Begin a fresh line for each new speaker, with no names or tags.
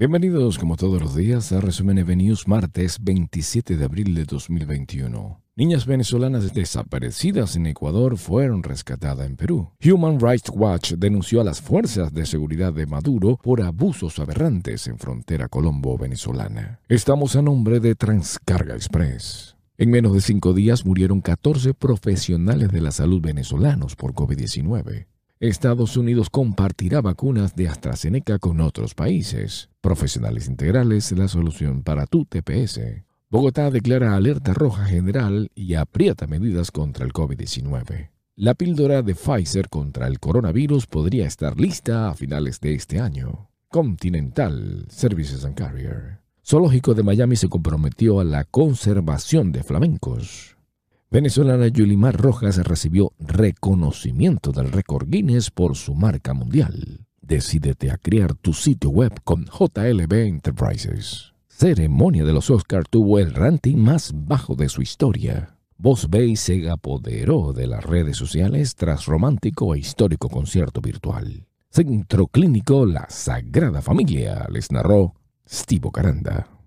Bienvenidos como todos los días a Resumen EV News martes 27 de abril de 2021. Niñas venezolanas desaparecidas en Ecuador fueron rescatadas en Perú. Human Rights Watch denunció a las fuerzas de seguridad de Maduro por abusos aberrantes en frontera colombo-venezolana. Estamos a nombre de Transcarga Express. En menos de cinco días murieron 14 profesionales de la salud venezolanos por COVID-19. Estados Unidos compartirá vacunas de AstraZeneca con otros países. Profesionales integrales, la solución para tu TPS. Bogotá declara alerta roja general y aprieta medidas contra el COVID-19. La píldora de Pfizer contra el coronavirus podría estar lista a finales de este año. Continental Services and Carrier. Zoológico de Miami se comprometió a la conservación de flamencos. Venezolana Yulimar Rojas recibió reconocimiento del récord Guinness por su marca mundial. Decídete a crear tu sitio web con JLB Enterprises. Ceremonia de los Oscars tuvo el ranking más bajo de su historia. Voz Bay se apoderó de las redes sociales tras romántico e histórico concierto virtual. Centro Clínico La Sagrada Familia les narró Steve Caranda.